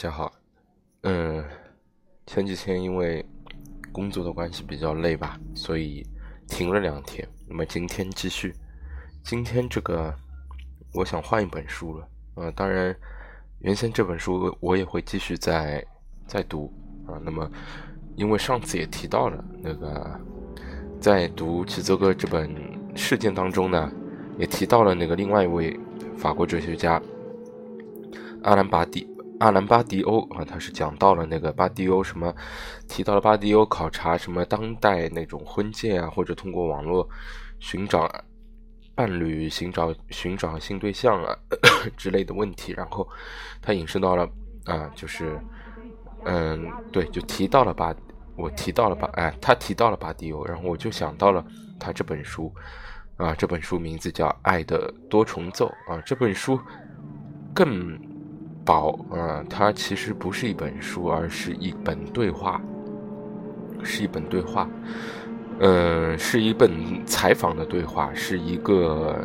大家好，嗯，前几天因为工作的关系比较累吧，所以停了两天。那么今天继续，今天这个我想换一本书了，呃，当然原先这本书我也会继续再再读啊。那么因为上次也提到了那个在读齐泽哥这本事件当中呢，也提到了那个另外一位法国哲学家阿兰巴蒂。阿兰巴迪欧啊，他是讲到了那个巴迪欧什么，提到了巴迪欧考察什么当代那种婚介啊，或者通过网络寻找伴侣、寻找寻找性对象啊 之类的问题。然后他引申到了啊，就是嗯，对，就提到了巴，我提到了巴，哎，他提到了巴迪欧，然后我就想到了他这本书啊，这本书名字叫《爱的多重奏》啊，这本书更。宝啊，它其实不是一本书，而是一本对话，是一本对话，嗯，是一本采访的对话，是一个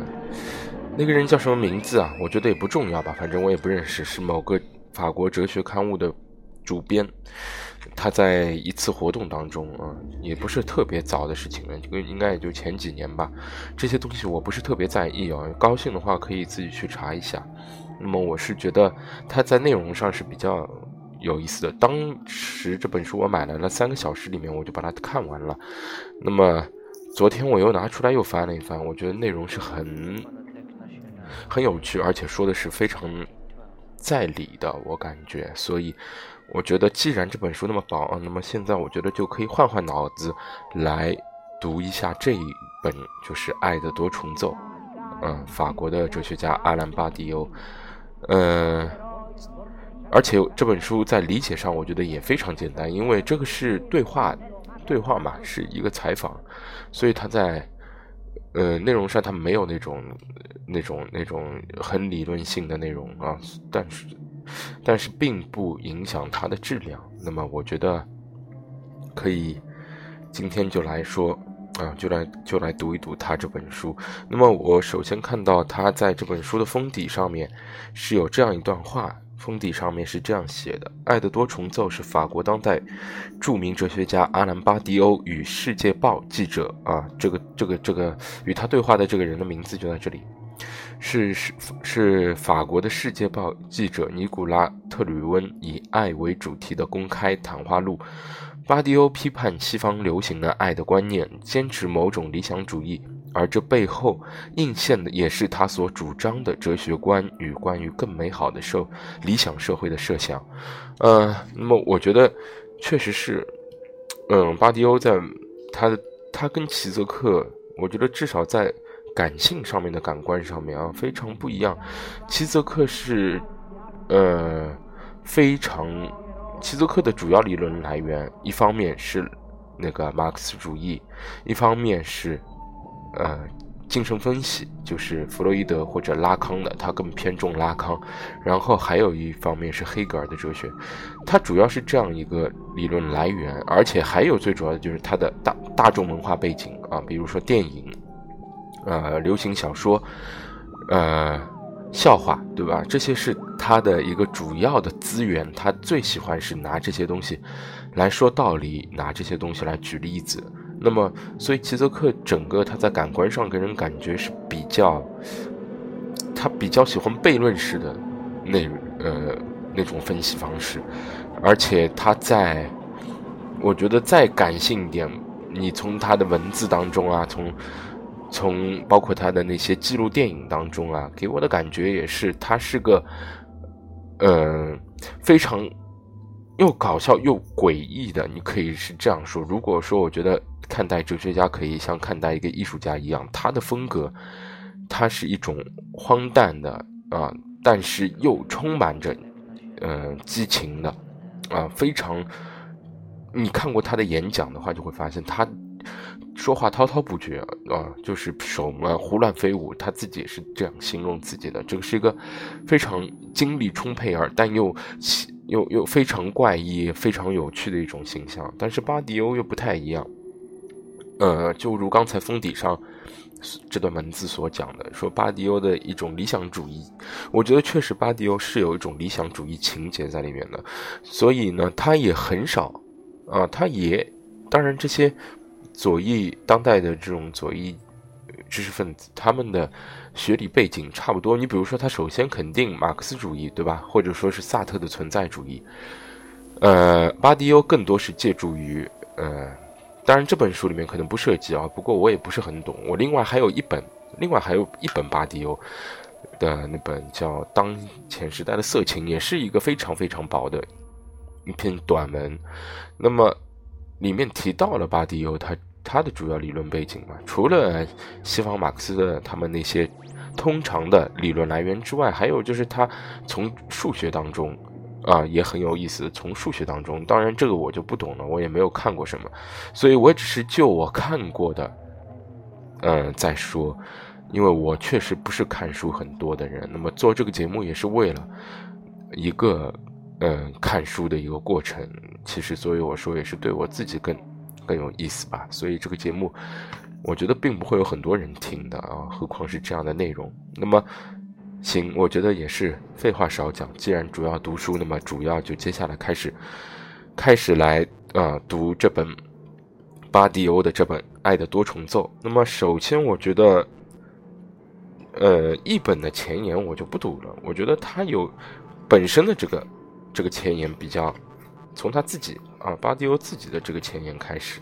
那个人叫什么名字啊？我觉得也不重要吧，反正我也不认识，是某个法国哲学刊物的主编。他在一次活动当中啊，也不是特别早的事情了，这个应该也就前几年吧。这些东西我不是特别在意啊，高兴的话可以自己去查一下。那么我是觉得他在内容上是比较有意思的。当时这本书我买来了三个小时里面我就把它看完了。那么昨天我又拿出来又翻了一翻，我觉得内容是很很有趣，而且说的是非常在理的，我感觉。所以我觉得既然这本书那么薄，那么现在我觉得就可以换换脑子来读一下这一本，就是《爱的多重奏》。嗯，法国的哲学家阿兰巴迪欧。呃，而且这本书在理解上，我觉得也非常简单，因为这个是对话，对话嘛，是一个采访，所以他在呃内容上他没有那种那种那种很理论性的内容啊，但是但是并不影响它的质量。那么我觉得可以今天就来说。啊，就来就来读一读他这本书。那么我首先看到他在这本书的封底上面是有这样一段话，封底上面是这样写的：“爱的多重奏是法国当代著名哲学家阿兰巴迪欧与《世界报》记者啊，这个这个这个与他对话的这个人的名字就在这里，是是是法国的《世界报》记者尼古拉特吕温以爱为主题的公开谈话录。”巴迪欧批判西方流行的爱的观念，坚持某种理想主义，而这背后映现的也是他所主张的哲学观与关于更美好的社理想社会的设想。呃，那么我觉得确实是，嗯，巴迪欧在他他跟齐泽克，我觉得至少在感性上面的感官上面啊非常不一样。齐泽克是呃非常。齐泽克的主要理论来源，一方面是那个马克思主义，一方面是呃精神分析，就是弗洛伊德或者拉康的，他更偏重拉康。然后还有一方面是黑格尔的哲学，它主要是这样一个理论来源，而且还有最主要的就是他的大大众文化背景啊，比如说电影，呃，流行小说，呃。笑话，对吧？这些是他的一个主要的资源，他最喜欢是拿这些东西来说道理，拿这些东西来举例子。那么，所以齐泽克整个他在感官上给人感觉是比较，他比较喜欢悖论式的那呃那种分析方式，而且他在，我觉得再感性一点，你从他的文字当中啊，从。从包括他的那些记录电影当中啊，给我的感觉也是，他是个，呃，非常又搞笑又诡异的。你可以是这样说。如果说我觉得看待哲学家可以像看待一个艺术家一样，他的风格，他是一种荒诞的啊，但是又充满着嗯激情的啊，非常。你看过他的演讲的话，就会发现他。说话滔滔不绝啊，就是手嘛胡乱飞舞，他自己也是这样形容自己的。这个是一个非常精力充沛而但又又又非常怪异、非常有趣的一种形象。但是巴迪欧又不太一样，呃，就如刚才封底上这段文字所讲的，说巴迪欧的一种理想主义，我觉得确实巴迪欧是有一种理想主义情节在里面的，所以呢，他也很少，啊，他也，当然这些左翼当代的这种左翼知识分子，他们的学理背景差不多。你比如说，他首先肯定马克思主义，对吧？或者说是萨特的存在主义，呃，巴迪欧更多是借助于，呃。当然，这本书里面可能不涉及啊，不过我也不是很懂。我另外还有一本，另外还有一本巴迪欧的那本叫《当前时代的色情》，也是一个非常非常薄的一篇短文。那么里面提到了巴迪欧他他的主要理论背景嘛，除了西方马克思的他们那些通常的理论来源之外，还有就是他从数学当中。啊，也很有意思。从数学当中，当然这个我就不懂了，我也没有看过什么，所以我只是就我看过的，嗯，在说，因为我确实不是看书很多的人。那么做这个节目也是为了一个，嗯，看书的一个过程。其实，所以我说也是对我自己更更有意思吧。所以这个节目，我觉得并不会有很多人听的啊，何况是这样的内容。那么。行，我觉得也是。废话少讲，既然主要读书，那么主要就接下来开始，开始来啊读这本巴迪欧的这本《爱的多重奏》。那么首先，我觉得，呃，译本的前言我就不读了。我觉得它有本身的这个这个前言比较，从他自己啊巴迪欧自己的这个前言开始，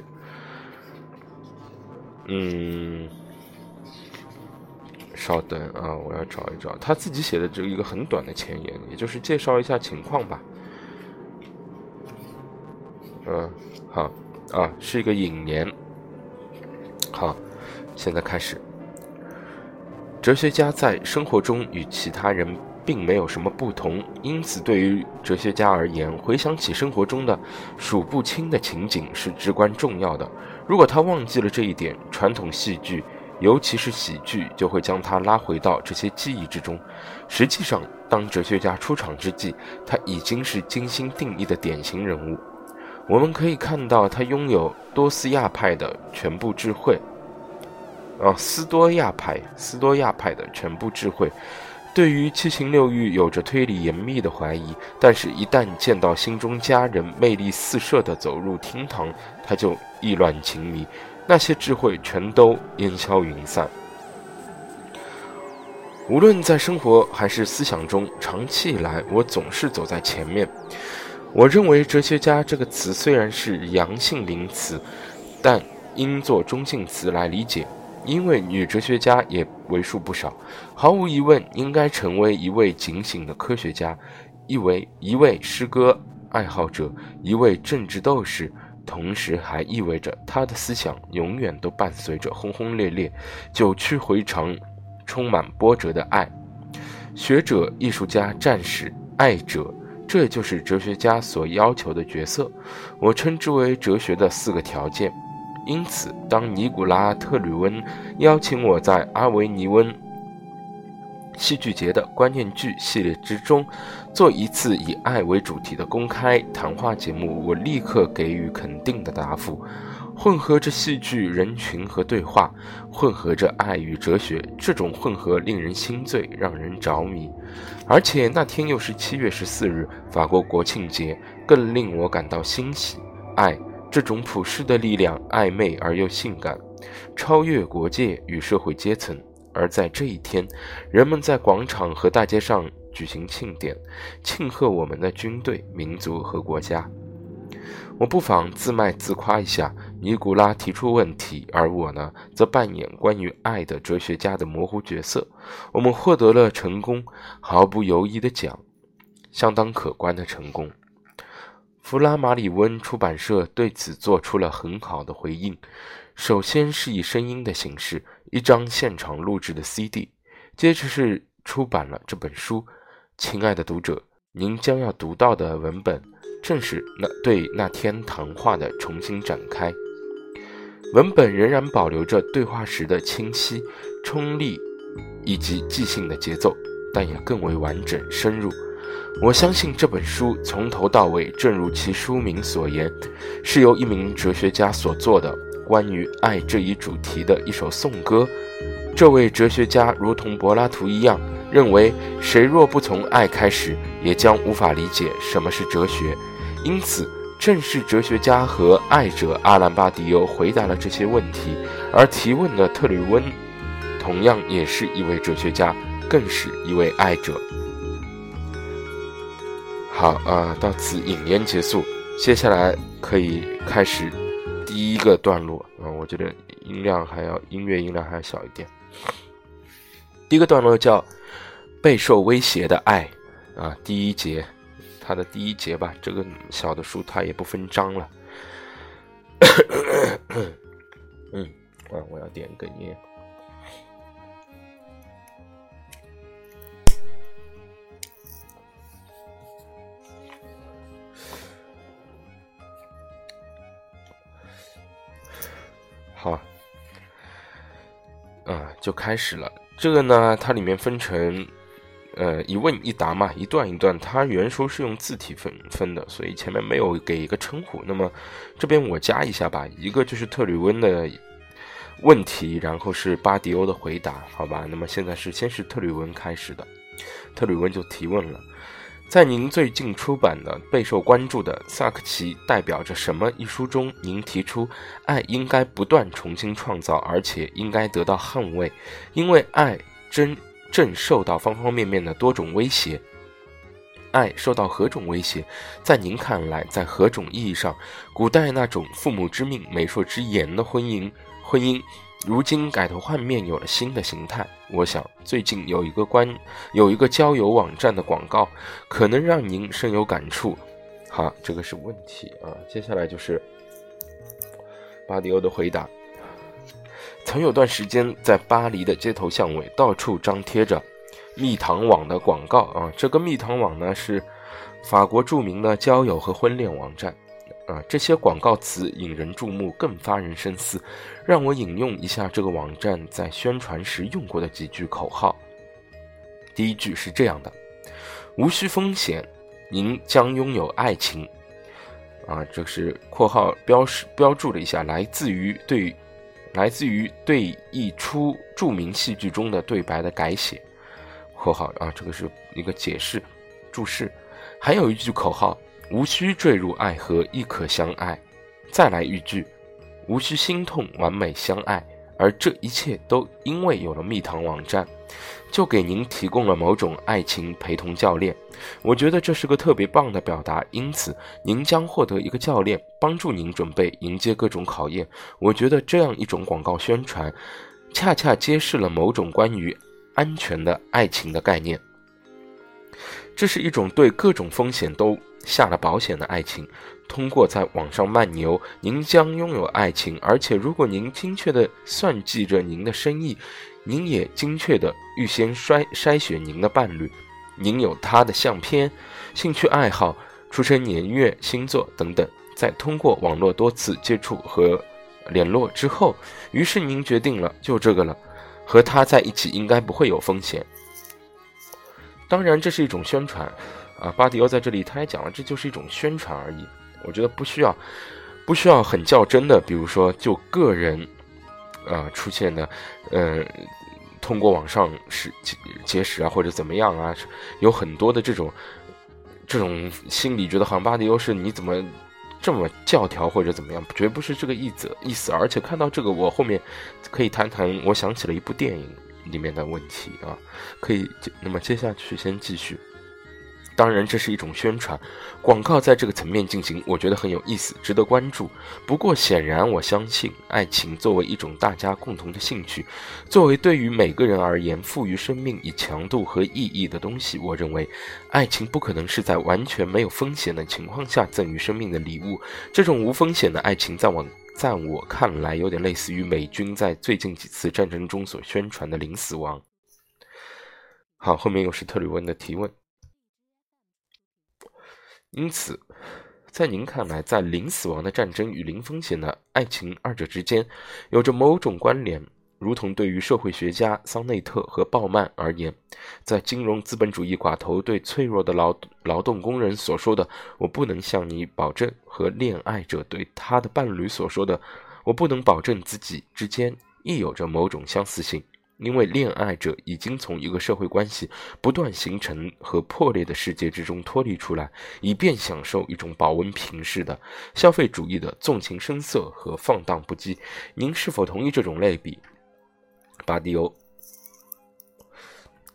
嗯。稍等啊，我要找一找他自己写的这一个很短的前言，也就是介绍一下情况吧。嗯，好啊，是一个引言。好，现在开始。哲学家在生活中与其他人并没有什么不同，因此对于哲学家而言，回想起生活中的数不清的情景是至关重要的。如果他忘记了这一点，传统戏剧。尤其是喜剧，就会将他拉回到这些记忆之中。实际上，当哲学家出场之际，他已经是精心定义的典型人物。我们可以看到，他拥有多斯亚派的全部智慧。啊，斯多亚派，斯多亚派的全部智慧，对于七情六欲有着推理严密的怀疑，但是，一旦见到心中佳人魅力四射的走入厅堂，他就意乱情迷。那些智慧全都烟消云散。无论在生活还是思想中，长期以来，我总是走在前面。我认为“哲学家”这个词虽然是阳性名词，但应作中性词来理解，因为女哲学家也为数不少。毫无疑问，应该成为一位警醒的科学家，一位一位诗歌爱好者，一位政治斗士。同时还意味着他的思想永远都伴随着轰轰烈烈、九曲回肠、充满波折的爱。学者、艺术家、战士、爱者，这就是哲学家所要求的角色。我称之为哲学的四个条件。因此，当尼古拉·特吕温邀请我在阿维尼翁。戏剧节的关键剧系列之中，做一次以爱为主题的公开谈话节目，我立刻给予肯定的答复。混合着戏剧、人群和对话，混合着爱与哲学，这种混合令人心醉，让人着迷。而且那天又是七月十四日，法国国庆节，更令我感到欣喜。爱这种普世的力量，暧昧而又性感，超越国界与社会阶层。而在这一天，人们在广场和大街上举行庆典，庆贺我们的军队、民族和国家。我不妨自卖自夸一下：尼古拉提出问题，而我呢，则扮演关于爱的哲学家的模糊角色。我们获得了成功，毫不犹豫的讲，相当可观的成功。弗拉马里温出版社对此做出了很好的回应。首先是以声音的形式，一张现场录制的 CD，接着是出版了这本书。亲爱的读者，您将要读到的文本，正是那对那天谈话的重新展开。文本仍然保留着对话时的清晰、冲力以及即兴的节奏，但也更为完整深入。我相信这本书从头到尾，正如其书名所言，是由一名哲学家所做的。关于爱这一主题的一首颂歌，这位哲学家如同柏拉图一样，认为谁若不从爱开始，也将无法理解什么是哲学。因此，正是哲学家和爱者阿兰巴迪欧回答了这些问题，而提问的特吕温，同样也是一位哲学家，更是一位爱者。好啊，到此引言结束。接下来可以开始第一个段落啊，我觉得音量还要音乐音量还要小一点。第一个段落叫“备受威胁的爱”啊，第一节，它的第一节吧。这个小的书它也不分章了。嗯，啊，我要点根烟。好，啊，就开始了。这个呢，它里面分成，呃，一问一答嘛，一段一段。它原书是用字体分分的，所以前面没有给一个称呼。那么这边我加一下吧，一个就是特吕温的问题，然后是巴迪欧的回答，好吧？那么现在是先是特吕温开始的，特吕温就提问了。在您最近出版的备受关注的《萨克奇代表着什么》一书中，您提出爱应该不断重新创造，而且应该得到捍卫，因为爱真正受到方方面面的多种威胁。爱受到何种威胁？在您看来，在何种意义上，古代那种父母之命、媒妁之言的婚姻，婚姻？如今改头换面，有了新的形态。我想最近有一个关有一个交友网站的广告，可能让您深有感触。好，这个是问题啊。接下来就是巴迪欧的回答。曾有段时间，在巴黎的街头巷尾，到处张贴着蜜糖网的广告啊。这个蜜糖网呢，是法国著名的交友和婚恋网站。啊，这些广告词引人注目，更发人深思。让我引用一下这个网站在宣传时用过的几句口号。第一句是这样的：“无需风险，您将拥有爱情。”啊，这是括号标识标注了一下，来自于对，来自于对一出著名戏剧中的对白的改写。括号啊，这个是一个解释注释。还有一句口号。无需坠入爱河，亦可相爱。再来一句，无需心痛，完美相爱。而这一切都因为有了蜜糖网站，就给您提供了某种爱情陪同教练。我觉得这是个特别棒的表达，因此您将获得一个教练，帮助您准备迎接各种考验。我觉得这样一种广告宣传，恰恰揭示了某种关于安全的爱情的概念。这是一种对各种风险都。下了保险的爱情，通过在网上漫游，您将拥有爱情。而且，如果您精确地算计着您的生意，您也精确地预先筛筛选您的伴侣。您有他的相片、兴趣爱好、出生年月、星座等等。在通过网络多次接触和联络之后，于是您决定了，就这个了，和他在一起应该不会有风险。当然，这是一种宣传。啊，巴迪欧在这里他也讲了，这就是一种宣传而已。我觉得不需要，不需要很较真的。比如说，就个人，啊出现的，嗯，通过网上是结识啊，或者怎么样啊，有很多的这种，这种心理觉得好像巴迪欧是你怎么这么教条或者怎么样，绝不是这个意思意思。而且看到这个，我后面可以谈谈，我想起了一部电影里面的问题啊，可以，那么接下去先继续。当然，这是一种宣传广告，在这个层面进行，我觉得很有意思，值得关注。不过，显然，我相信爱情作为一种大家共同的兴趣，作为对于每个人而言赋予生命以强度和意义的东西，我认为，爱情不可能是在完全没有风险的情况下赠予生命的礼物。这种无风险的爱情，在我在我看来，有点类似于美军在最近几次战争中所宣传的零死亡。好，后面又是特里温的提问。因此，在您看来，在零死亡的战争与零风险的爱情二者之间，有着某种关联，如同对于社会学家桑内特和鲍曼而言，在金融资本主义寡头对脆弱的劳劳动工人所说的“我不能向你保证”和恋爱者对他的伴侣所说的“我不能保证自己”之间，亦有着某种相似性。因为恋爱者已经从一个社会关系不断形成和破裂的世界之中脱离出来，以便享受一种保温瓶式的消费主义的纵情声色和放荡不羁。您是否同意这种类比？巴迪欧，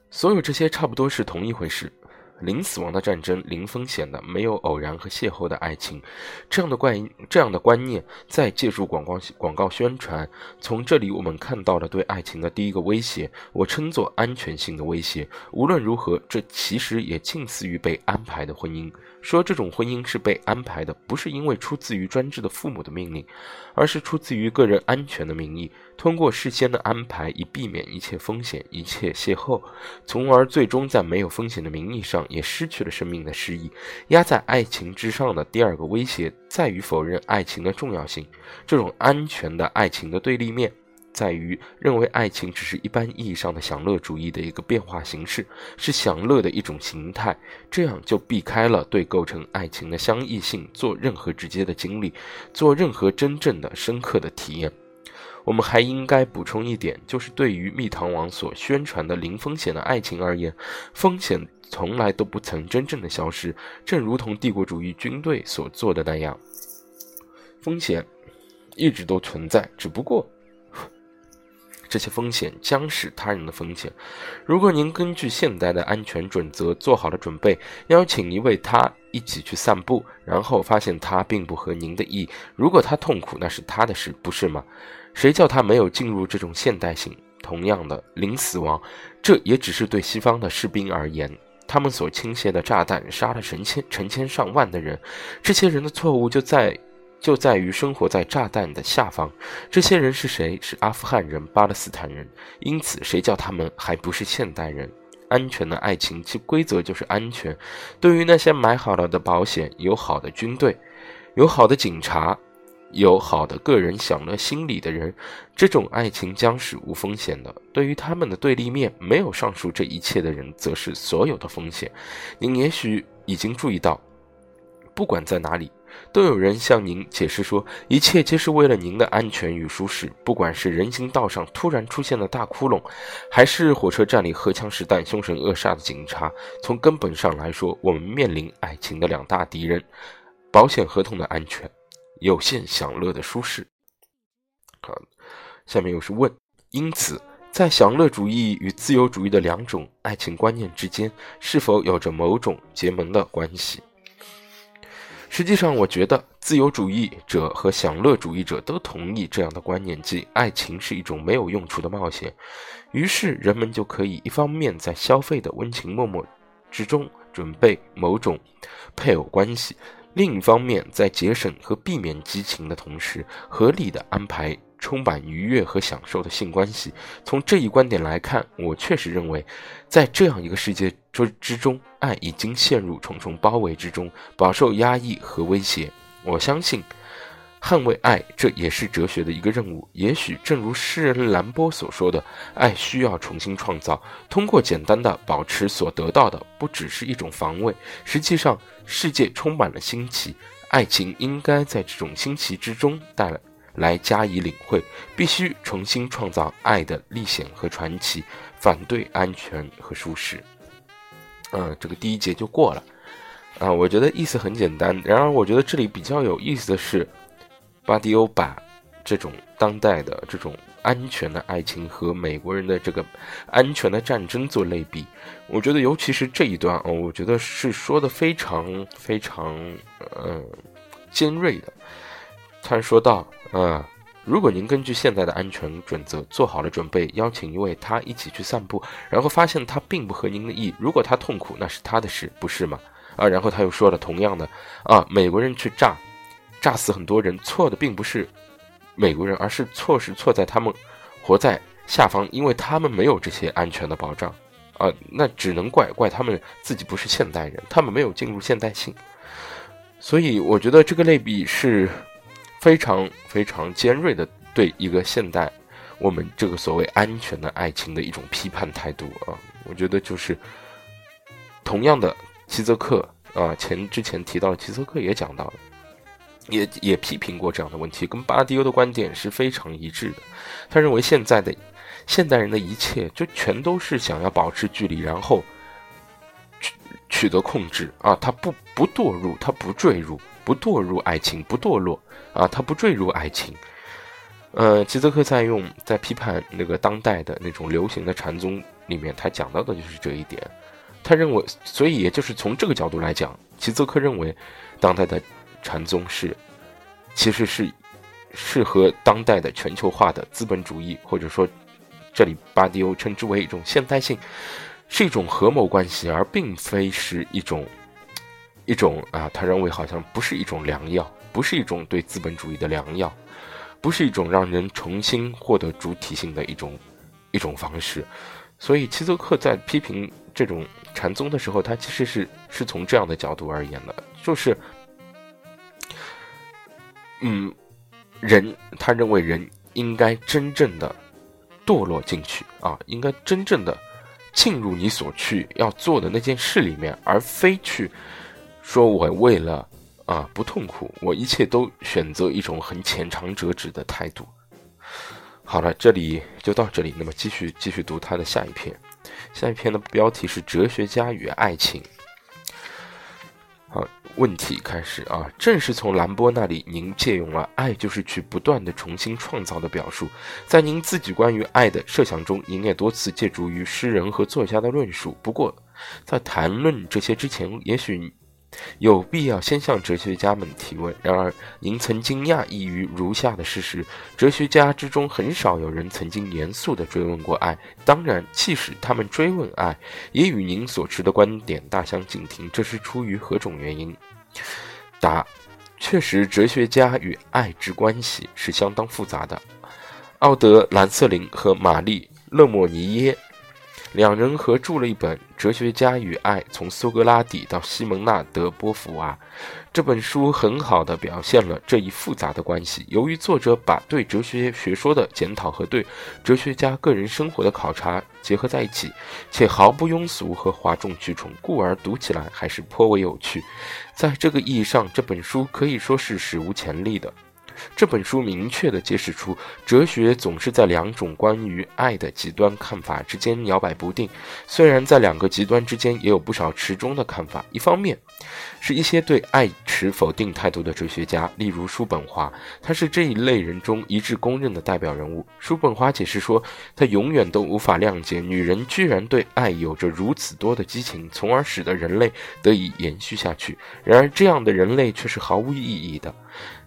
所有这些差不多是同一回事。零死亡的战争，零风险的，没有偶然和邂逅的爱情，这样的观这样的观念，在借助广告广告宣传。从这里我们看到了对爱情的第一个威胁，我称作安全性的威胁。无论如何，这其实也近似于被安排的婚姻。说这种婚姻是被安排的，不是因为出自于专制的父母的命令，而是出自于个人安全的名义，通过事先的安排，以避免一切风险、一切邂逅，从而最终在没有风险的名义上，也失去了生命的诗意。压在爱情之上的第二个威胁，在于否认爱情的重要性。这种安全的爱情的对立面。在于认为爱情只是一般意义上的享乐主义的一个变化形式，是享乐的一种形态，这样就避开了对构成爱情的相异性做任何直接的经历，做任何真正的深刻的体验。我们还应该补充一点，就是对于蜜糖王所宣传的零风险的爱情而言，风险从来都不曾真正的消失，正如同帝国主义军队所做的那样，风险一直都存在，只不过。这些风险将是他人的风险。如果您根据现代的安全准则做好了准备，邀请一位他一起去散步，然后发现他并不合您的意，如果他痛苦，那是他的事，不是吗？谁叫他没有进入这种现代性？同样的，零死亡，这也只是对西方的士兵而言，他们所倾泻的炸弹杀了成千成千上万的人，这些人的错误就在。就在于生活在炸弹的下方，这些人是谁？是阿富汗人、巴勒斯坦人。因此，谁叫他们还不是现代人？安全的爱情，其规则就是安全。对于那些买好了的保险、有好的军队、有好的警察、有好的个人享乐心理的人，这种爱情将是无风险的。对于他们的对立面，没有上述这一切的人，则是所有的风险。您也许已经注意到，不管在哪里。都有人向您解释说，一切皆是为了您的安全与舒适。不管是人行道上突然出现的大窟窿，还是火车站里荷枪实弹、凶神恶煞的警察，从根本上来说，我们面临爱情的两大敌人：保险合同的安全，有限享乐的舒适。好，下面又是问：因此，在享乐主义与自由主义的两种爱情观念之间，是否有着某种结盟的关系？实际上，我觉得自由主义者和享乐主义者都同意这样的观念，即爱情是一种没有用处的冒险。于是，人们就可以一方面在消费的温情脉脉之中准备某种配偶关系，另一方面在节省和避免激情的同时，合理的安排。充满愉悦和享受的性关系。从这一观点来看，我确实认为，在这样一个世界之之中，爱已经陷入重重包围之中，饱受压抑和威胁。我相信，捍卫爱，这也是哲学的一个任务。也许，正如诗人兰波所说的，爱需要重新创造。通过简单的保持所得到的，不只是一种防卫。实际上，世界充满了新奇，爱情应该在这种新奇之中带来。来加以领会，必须重新创造爱的历险和传奇，反对安全和舒适。嗯，这个第一节就过了。啊，我觉得意思很简单。然而，我觉得这里比较有意思的是，巴迪欧把这种当代的这种安全的爱情和美国人的这个安全的战争做类比。我觉得，尤其是这一段哦，我觉得是说的非常非常嗯尖锐的。他说道：“啊，如果您根据现在的安全准则做好了准备，邀请一位他一起去散步，然后发现他并不合您的意，如果他痛苦，那是他的事，不是吗？啊，然后他又说了同样的，啊，美国人去炸，炸死很多人，错的并不是美国人，而是错是错在他们活在下方，因为他们没有这些安全的保障，啊，那只能怪怪他们自己不是现代人，他们没有进入现代性，所以我觉得这个类比是。”非常非常尖锐的对一个现代，我们这个所谓安全的爱情的一种批判态度啊，我觉得就是同样的，齐泽克啊，前之前提到的齐泽克也讲到了，也也批评过这样的问题，跟巴迪欧的观点是非常一致的。他认为现在的现代人的一切就全都是想要保持距离，然后取取得控制啊！他不不堕入，他不坠入，不堕入爱情，不堕落啊！他不坠入爱情。呃，齐泽克在用在批判那个当代的那种流行的禅宗里面，他讲到的就是这一点。他认为，所以也就是从这个角度来讲，齐泽克认为，当代的禅宗是其实是适合当代的全球化的资本主义，或者说，这里巴迪欧称之为一种现代性，是一种合谋关系，而并非是一种一种啊，他认为好像不是一种良药，不是一种对资本主义的良药。不是一种让人重新获得主体性的一种一种方式，所以齐泽克在批评这种禅宗的时候，他其实是是从这样的角度而言的，就是，嗯，人他认为人应该真正的堕落进去啊，应该真正的进入你所去要做的那件事里面，而非去说我为了。啊，不痛苦，我一切都选择一种很浅尝辄止的态度。好了，这里就到这里。那么继续继续读他的下一篇，下一篇的标题是《哲学家与爱情》。问题开始啊，正是从兰波那里，您借用了“爱就是去不断的重新创造”的表述，在您自己关于爱的设想中，您也多次借助于诗人和作家的论述。不过，在谈论这些之前，也许。有必要先向哲学家们提问。然而，您曾惊讶异于如下的事实：哲学家之中很少有人曾经严肃地追问过爱。当然，即使他们追问爱，也与您所持的观点大相径庭。这是出于何种原因？答：确实，哲学家与爱之关系是相当复杂的。奥德·兰瑟林和玛丽·勒莫尼耶。两人合著了一本《哲学家与爱：从苏格拉底到西蒙纳德·波伏娃》。这本书很好地表现了这一复杂的关系。由于作者把对哲学学说的检讨和对哲学家个人生活的考察结合在一起，且毫不庸俗和哗众取宠，故而读起来还是颇为有趣。在这个意义上，这本书可以说是史无前例的。这本书明确地揭示出，哲学总是在两种关于爱的极端看法之间摇摆不定。虽然在两个极端之间也有不少持中的看法。一方面，是一些对爱持否定态度的哲学家，例如叔本华，他是这一类人中一致公认的代表人物。叔本华解释说，他永远都无法谅解女人居然对爱有着如此多的激情，从而使得人类得以延续下去。然而，这样的人类却是毫无意义的。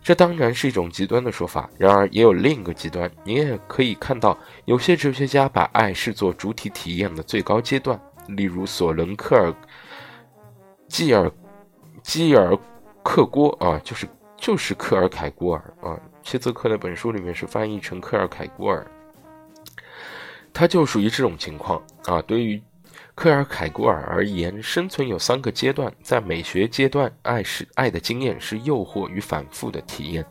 这当然是一种极端的说法，然而也有另一个极端。你也可以看到，有些哲学家把爱视作主体体验的最高阶段，例如索伦克尔、基尔、基尔克郭啊，就是就是克尔凯郭尔啊。切泽克那本书里面是翻译成克尔凯郭尔，他就属于这种情况啊。对于科尔凯郭尔而言，生存有三个阶段。在美学阶段，爱是爱的经验是诱惑与反复的体验，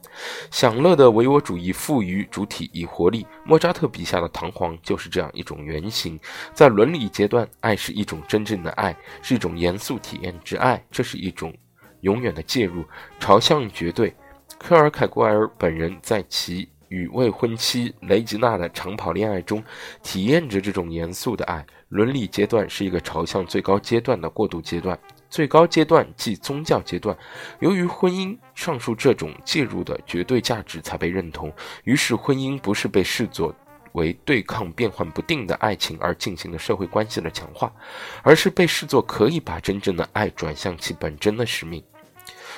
享乐的唯我主义赋予主体以活力。莫扎特笔下的弹簧就是这样一种原型。在伦理阶段，爱是一种真正的爱，是一种严肃体验之爱，这是一种永远的介入，朝向绝对。科尔凯郭尔本人在其与未婚妻雷吉娜的长跑恋爱中，体验着这种严肃的爱。伦理阶段是一个朝向最高阶段的过渡阶段，最高阶段即宗教阶段。由于婚姻上述这种介入的绝对价值才被认同，于是婚姻不是被视作为对抗变幻不定的爱情而进行的社会关系的强化，而是被视作可以把真正的爱转向其本真的使命。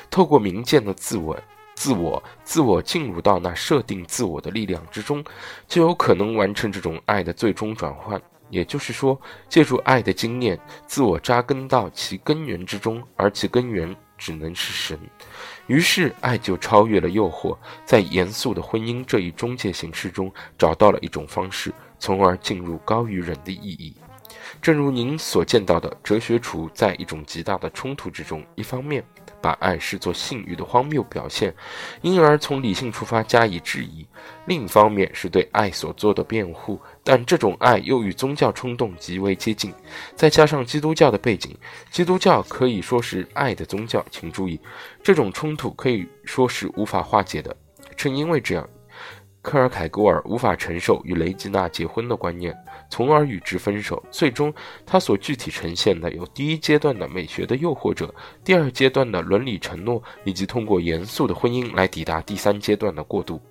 透过明见的自我、自我、自我进入到那设定自我的力量之中，就有可能完成这种爱的最终转换。也就是说，借助爱的经验，自我扎根到其根源之中，而其根源只能是神。于是，爱就超越了诱惑，在严肃的婚姻这一中介形式中，找到了一种方式，从而进入高于人的意义。正如您所见到的，哲学处在一种极大的冲突之中。一方面，把爱视作性欲的荒谬表现，因而从理性出发加以质疑；另一方面，是对爱所做的辩护。但这种爱又与宗教冲动极为接近，再加上基督教的背景，基督教可以说是爱的宗教。请注意，这种冲突可以说是无法化解的。正因为这样，科尔凯郭尔无法承受与雷吉娜结婚的观念，从而与之分手。最终，他所具体呈现的有第一阶段的美学的诱惑者，第二阶段的伦理承诺，以及通过严肃的婚姻来抵达第三阶段的过渡。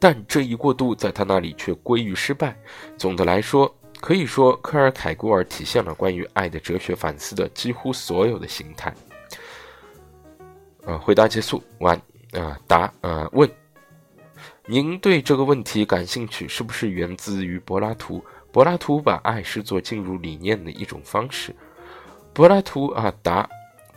但这一过渡在他那里却归于失败。总的来说，可以说科尔凯郭尔体现了关于爱的哲学反思的几乎所有的形态。呃，回答结束完。啊，答，呃，问。您对这个问题感兴趣，是不是源自于柏拉图？柏拉图把爱视作进入理念的一种方式。柏拉图啊，答。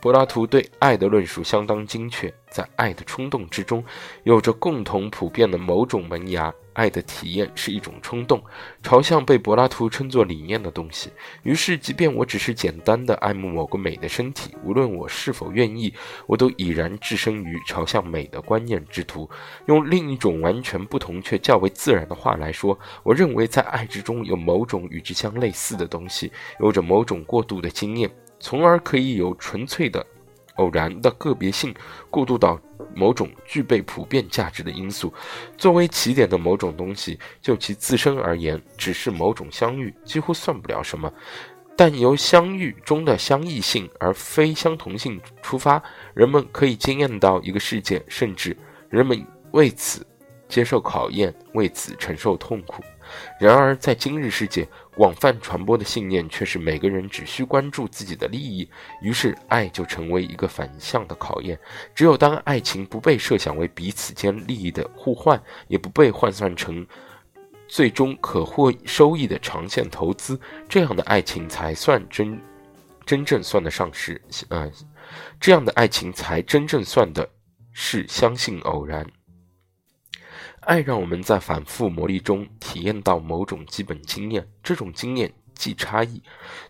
柏拉图对爱的论述相当精确，在爱的冲动之中，有着共同普遍的某种萌芽。爱的体验是一种冲动，朝向被柏拉图称作理念的东西。于是，即便我只是简单的爱慕某个美的身体，无论我是否愿意，我都已然置身于朝向美的观念之途。用另一种完全不同却较为自然的话来说，我认为在爱之中有某种与之相类似的东西，有着某种过渡的经验。从而可以由纯粹的偶然的个别性过渡到某种具备普遍价值的因素。作为起点的某种东西，就其自身而言，只是某种相遇，几乎算不了什么。但由相遇中的相异性而非相同性出发，人们可以惊艳到一个世界，甚至人们为此接受考验，为此承受痛苦。然而，在今日世界，广泛传播的信念却是每个人只需关注自己的利益，于是爱就成为一个反向的考验。只有当爱情不被设想为彼此间利益的互换，也不被换算成最终可获收益的长线投资，这样的爱情才算真真正算得上是呃，这样的爱情才真正算的是相信偶然。爱让我们在反复磨砺中体验到某种基本经验，这种经验即差异，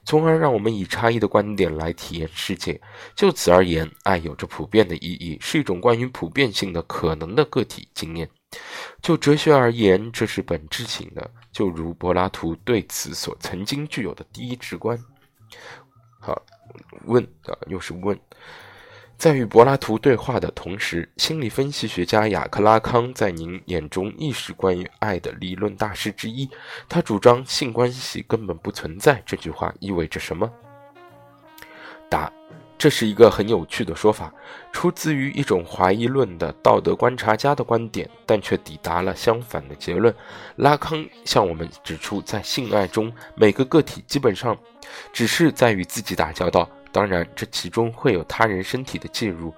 从而让我们以差异的观点来体验世界。就此而言，爱有着普遍的意义，是一种关于普遍性的可能的个体经验。就哲学而言，这是本质性的，就如柏拉图对此所曾经具有的第一直观。好，问啊，又是问。在与柏拉图对话的同时，心理分析学家雅克拉康在您眼中亦是关于爱的理论大师之一。他主张性关系根本不存在。这句话意味着什么？答：这是一个很有趣的说法，出自于一种怀疑论的道德观察家的观点，但却抵达了相反的结论。拉康向我们指出，在性爱中，每个个体基本上只是在与自己打交道。当然，这其中会有他人身体的介入，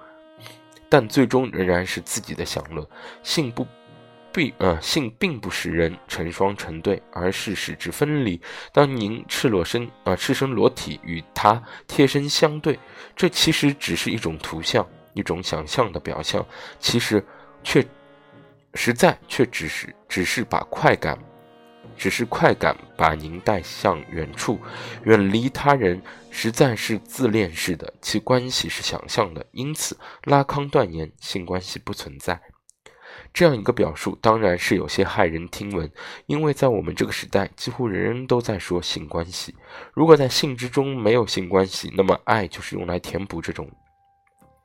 但最终仍然是自己的享乐。性不并呃，性并不使人成双成对，而是使之分离。当您赤裸身啊，赤身裸体与他贴身相对，这其实只是一种图像，一种想象的表象，其实却实在却只是只是把快感。只是快感把您带向远处，远离他人，实在是自恋式的，其关系是想象的。因此，拉康断言性关系不存在。这样一个表述当然是有些骇人听闻，因为在我们这个时代，几乎人人都在说性关系。如果在性之中没有性关系，那么爱就是用来填补这种。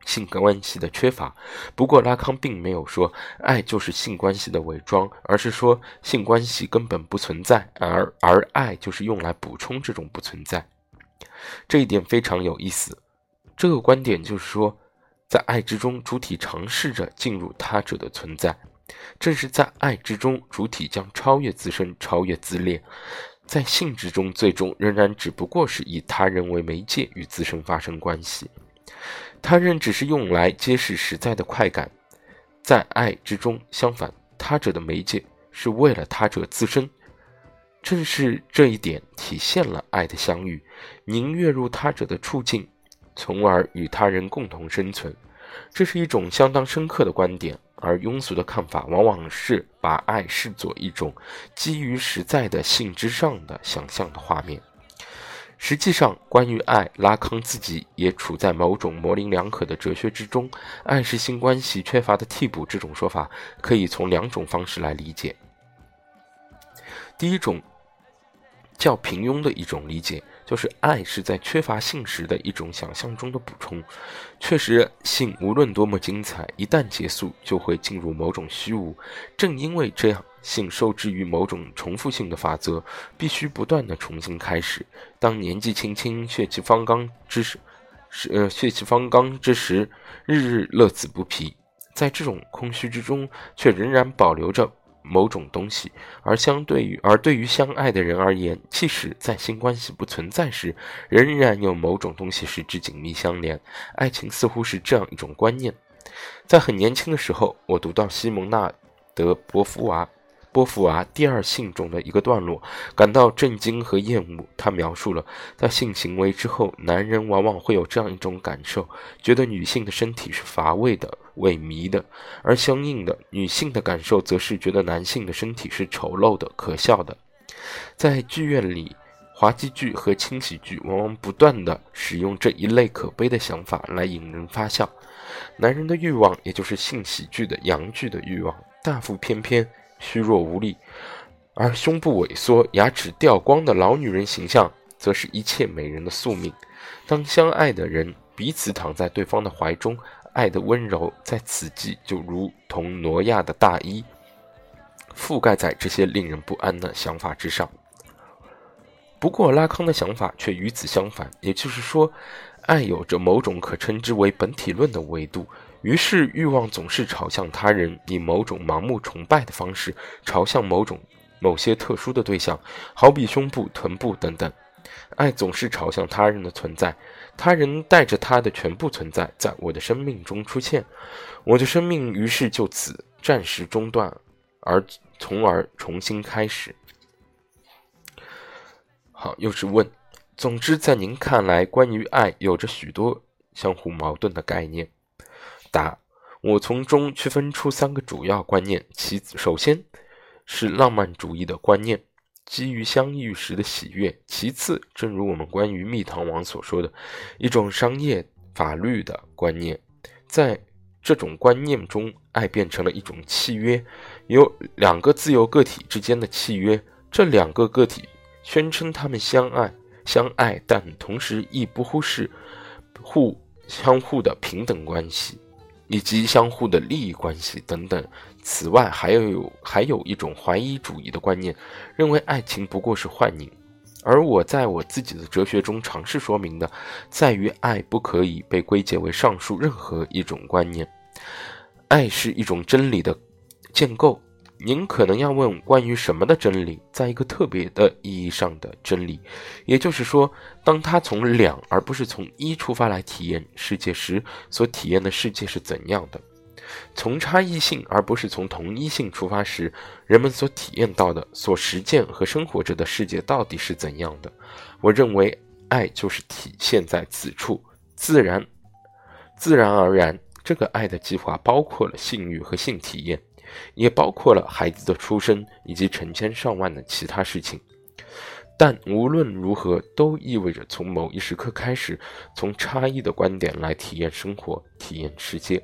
性关系的缺乏，不过拉康并没有说爱就是性关系的伪装，而是说性关系根本不存在，而而爱就是用来补充这种不存在。这一点非常有意思。这个观点就是说，在爱之中，主体尝试着进入他者的存在；正是在爱之中，主体将超越自身，超越自恋。在性之中，最终仍然只不过是以他人为媒介与自身发生关系。他人只是用来揭示实在的快感，在爱之中，相反，他者的媒介是为了他者自身。正是这一点体现了爱的相遇。您跃入他者的处境，从而与他人共同生存。这是一种相当深刻的观点，而庸俗的看法往往是把爱视作一种基于实在的性之上的想象的画面。实际上，关于爱，拉康自己也处在某种模棱两可的哲学之中。爱是性关系缺乏的替补，这种说法可以从两种方式来理解。第一种较平庸的一种理解，就是爱是在缺乏性时的一种想象中的补充。确实，性无论多么精彩，一旦结束就会进入某种虚无。正因为这样，性受制于某种重复性的法则，必须不断的重新开始。当年纪轻轻、血气方刚之时，是呃血气方刚之时，日日乐此不疲。在这种空虚之中，却仍然保留着。某种东西，而相对于而对于相爱的人而言，即使在性关系不存在时，仍然有某种东西使之紧密相连。爱情似乎是这样一种观念。在很年轻的时候，我读到西蒙娜·德·波伏娃。波伏娃第二性中的一个段落，感到震惊和厌恶。他描述了在性行为之后，男人往往会有这样一种感受：觉得女性的身体是乏味的、萎靡的；而相应的，女性的感受则是觉得男性的身体是丑陋的、可笑的。在剧院里，滑稽剧和轻喜剧往往不断地使用这一类可悲的想法来引人发笑。男人的欲望，也就是性喜剧的阳具的欲望，大腹翩翩。虚弱无力，而胸部萎缩、牙齿掉光的老女人形象，则是一切美人的宿命。当相爱的人彼此躺在对方的怀中，爱的温柔在此际就如同挪亚的大衣，覆盖在这些令人不安的想法之上。不过，拉康的想法却与此相反，也就是说，爱有着某种可称之为本体论的维度。于是，欲望总是朝向他人，以某种盲目崇拜的方式朝向某种、某些特殊的对象，好比胸部、臀部等等。爱总是朝向他人的存在，他人带着他的全部存在，在我的生命中出现，我的生命于是就此暂时中断，而从而重新开始。好，又是问。总之，在您看来，关于爱有着许多相互矛盾的概念。答：我从中区分出三个主要观念。其首先是浪漫主义的观念，基于相遇时的喜悦。其次，正如我们关于蜜糖王所说的，一种商业法律的观念。在这种观念中，爱变成了一种契约，由两个自由个体之间的契约。这两个个体宣称他们相爱，相爱，但同时亦不忽视互相互的平等关系。以及相互的利益关系等等。此外，还有还有一种怀疑主义的观念，认为爱情不过是幻影。而我在我自己的哲学中尝试说明的，在于爱不可以被归结为上述任何一种观念。爱是一种真理的建构。您可能要问，关于什么的真理？在一个特别的意义上的真理，也就是说，当他从两而不是从一出发来体验世界时，所体验的世界是怎样的？从差异性而不是从同一性出发时，人们所体验到的、所实践和生活着的世界到底是怎样的？我认为，爱就是体现在此处。自然，自然而然，这个爱的计划包括了性欲和性体验。也包括了孩子的出生以及成千上万的其他事情，但无论如何，都意味着从某一时刻开始，从差异的观点来体验生活、体验世界。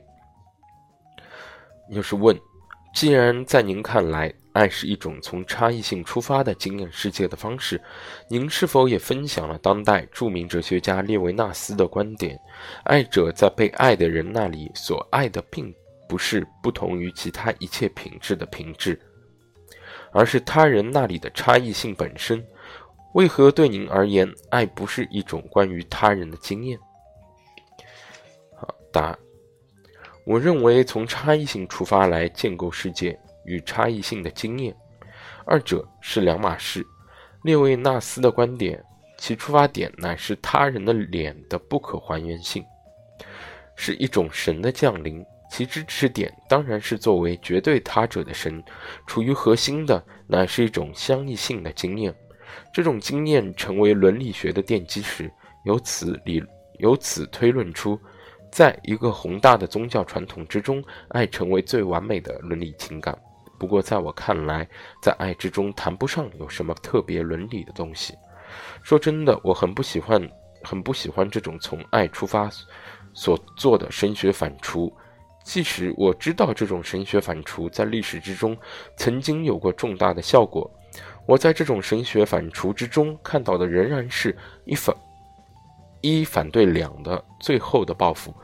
又是问：既然在您看来，爱是一种从差异性出发的经验世界的方式，您是否也分享了当代著名哲学家列维纳斯的观点？爱者在被爱的人那里所爱的并。不是不同于其他一切品质的品质，而是他人那里的差异性本身。为何对您而言，爱不是一种关于他人的经验？好，答：我认为从差异性出发来建构世界与差异性的经验，二者是两码事。列维纳斯的观点，其出发点乃是他人的脸的不可还原性，是一种神的降临。其支持点当然是作为绝对他者的神，处于核心的乃是一种相异性的经验。这种经验成为伦理学的奠基时，由此理由此推论出，在一个宏大的宗教传统之中，爱成为最完美的伦理情感。不过，在我看来，在爱之中谈不上有什么特别伦理的东西。说真的，我很不喜欢，很不喜欢这种从爱出发所做的神学反刍。即使我知道这种神学反刍在历史之中曾经有过重大的效果，我在这种神学反刍之中看到的仍然是一反一反对两的最后的报复。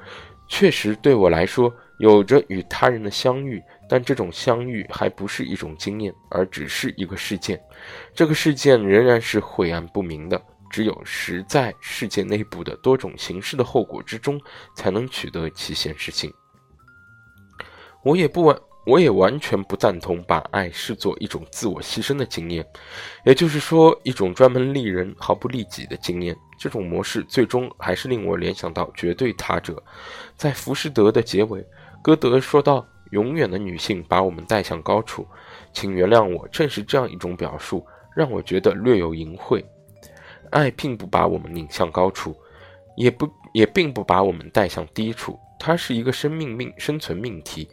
确实，对我来说，有着与他人的相遇，但这种相遇还不是一种经验，而只是一个事件。这个事件仍然是晦暗不明的，只有实在世界内部的多种形式的后果之中，才能取得其现实性。我也不完。我也完全不赞同把爱视作一种自我牺牲的经验，也就是说，一种专门利人毫不利己的经验。这种模式最终还是令我联想到绝对他者。在《浮士德》的结尾，歌德说道：“永远的女性把我们带向高处。”请原谅我，正是这样一种表述，让我觉得略有淫秽。爱并不把我们拧向高处，也不也并不把我们带向低处。它是一个生命命生存命题。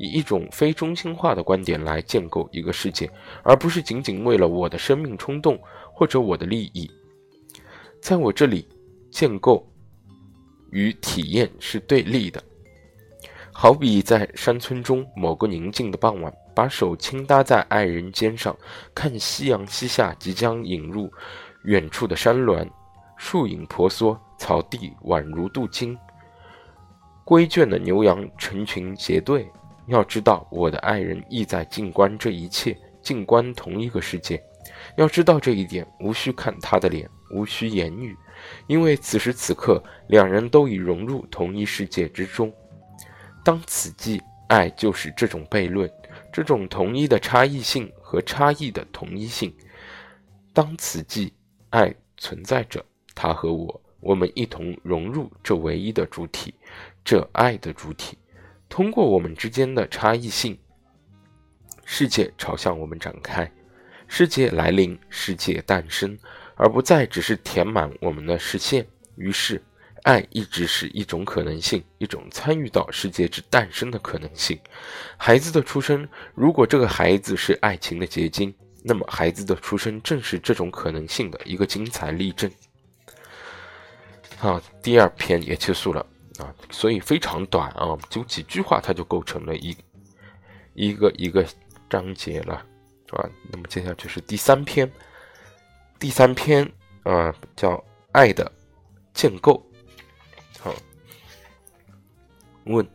以一种非中心化的观点来建构一个世界，而不是仅仅为了我的生命冲动或者我的利益。在我这里，建构与体验是对立的。好比在山村中某个宁静的傍晚，把手轻搭在爱人肩上，看夕阳西下，即将引入远处的山峦，树影婆娑，草地宛如镀金，归圈的牛羊成群结队。要知道，我的爱人亦在静观这一切，静观同一个世界。要知道这一点，无需看他的脸，无需言语，因为此时此刻，两人都已融入同一世界之中。当此际，爱就是这种悖论，这种同一的差异性和差异的同一性。当此际，爱存在着，他和我，我们一同融入这唯一的主体，这爱的主体。通过我们之间的差异性，世界朝向我们展开，世界来临，世界诞生，而不再只是填满我们的视线。于是，爱一直是一种可能性，一种参与到世界之诞生的可能性。孩子的出生，如果这个孩子是爱情的结晶，那么孩子的出生正是这种可能性的一个精彩例证。好，第二篇也结束了。啊，所以非常短啊，就几句话，它就构成了一一个一个章节了，是吧？那么接下来就是第三篇，第三篇啊，叫《爱的建构》。好，问，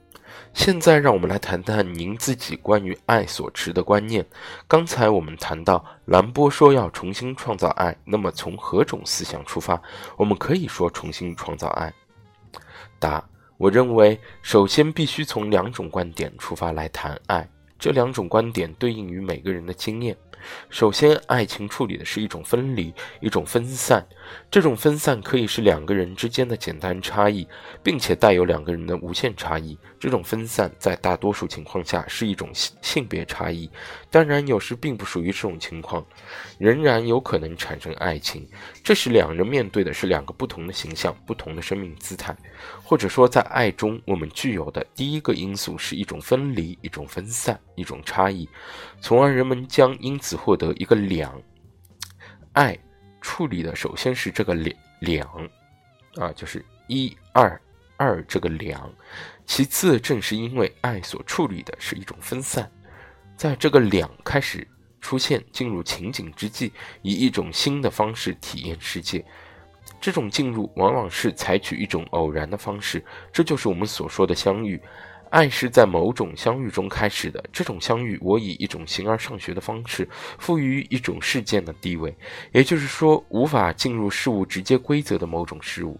现在让我们来谈谈您自己关于爱所持的观念。刚才我们谈到兰波说要重新创造爱，那么从何种思想出发，我们可以说重新创造爱？答。我认为，首先必须从两种观点出发来谈爱，这两种观点对应于每个人的经验。首先，爱情处理的是一种分离，一种分散。这种分散可以是两个人之间的简单差异，并且带有两个人的无限差异。这种分散在大多数情况下是一种性性别差异，当然有时并不属于这种情况，仍然有可能产生爱情。这时两人面对的是两个不同的形象，不同的生命姿态，或者说在爱中我们具有的第一个因素是一种分离，一种分散，一种差异，从而人们将因此获得一个两。爱处理的首先是这个两两，啊，就是一二二这个两。其次，正是因为爱所处理的是一种分散，在这个两开始出现、进入情景之际，以一种新的方式体验世界。这种进入往往是采取一种偶然的方式，这就是我们所说的相遇。爱是在某种相遇中开始的，这种相遇，我以一种形而上学的方式赋予一种事件的地位，也就是说，无法进入事物直接规则的某种事物。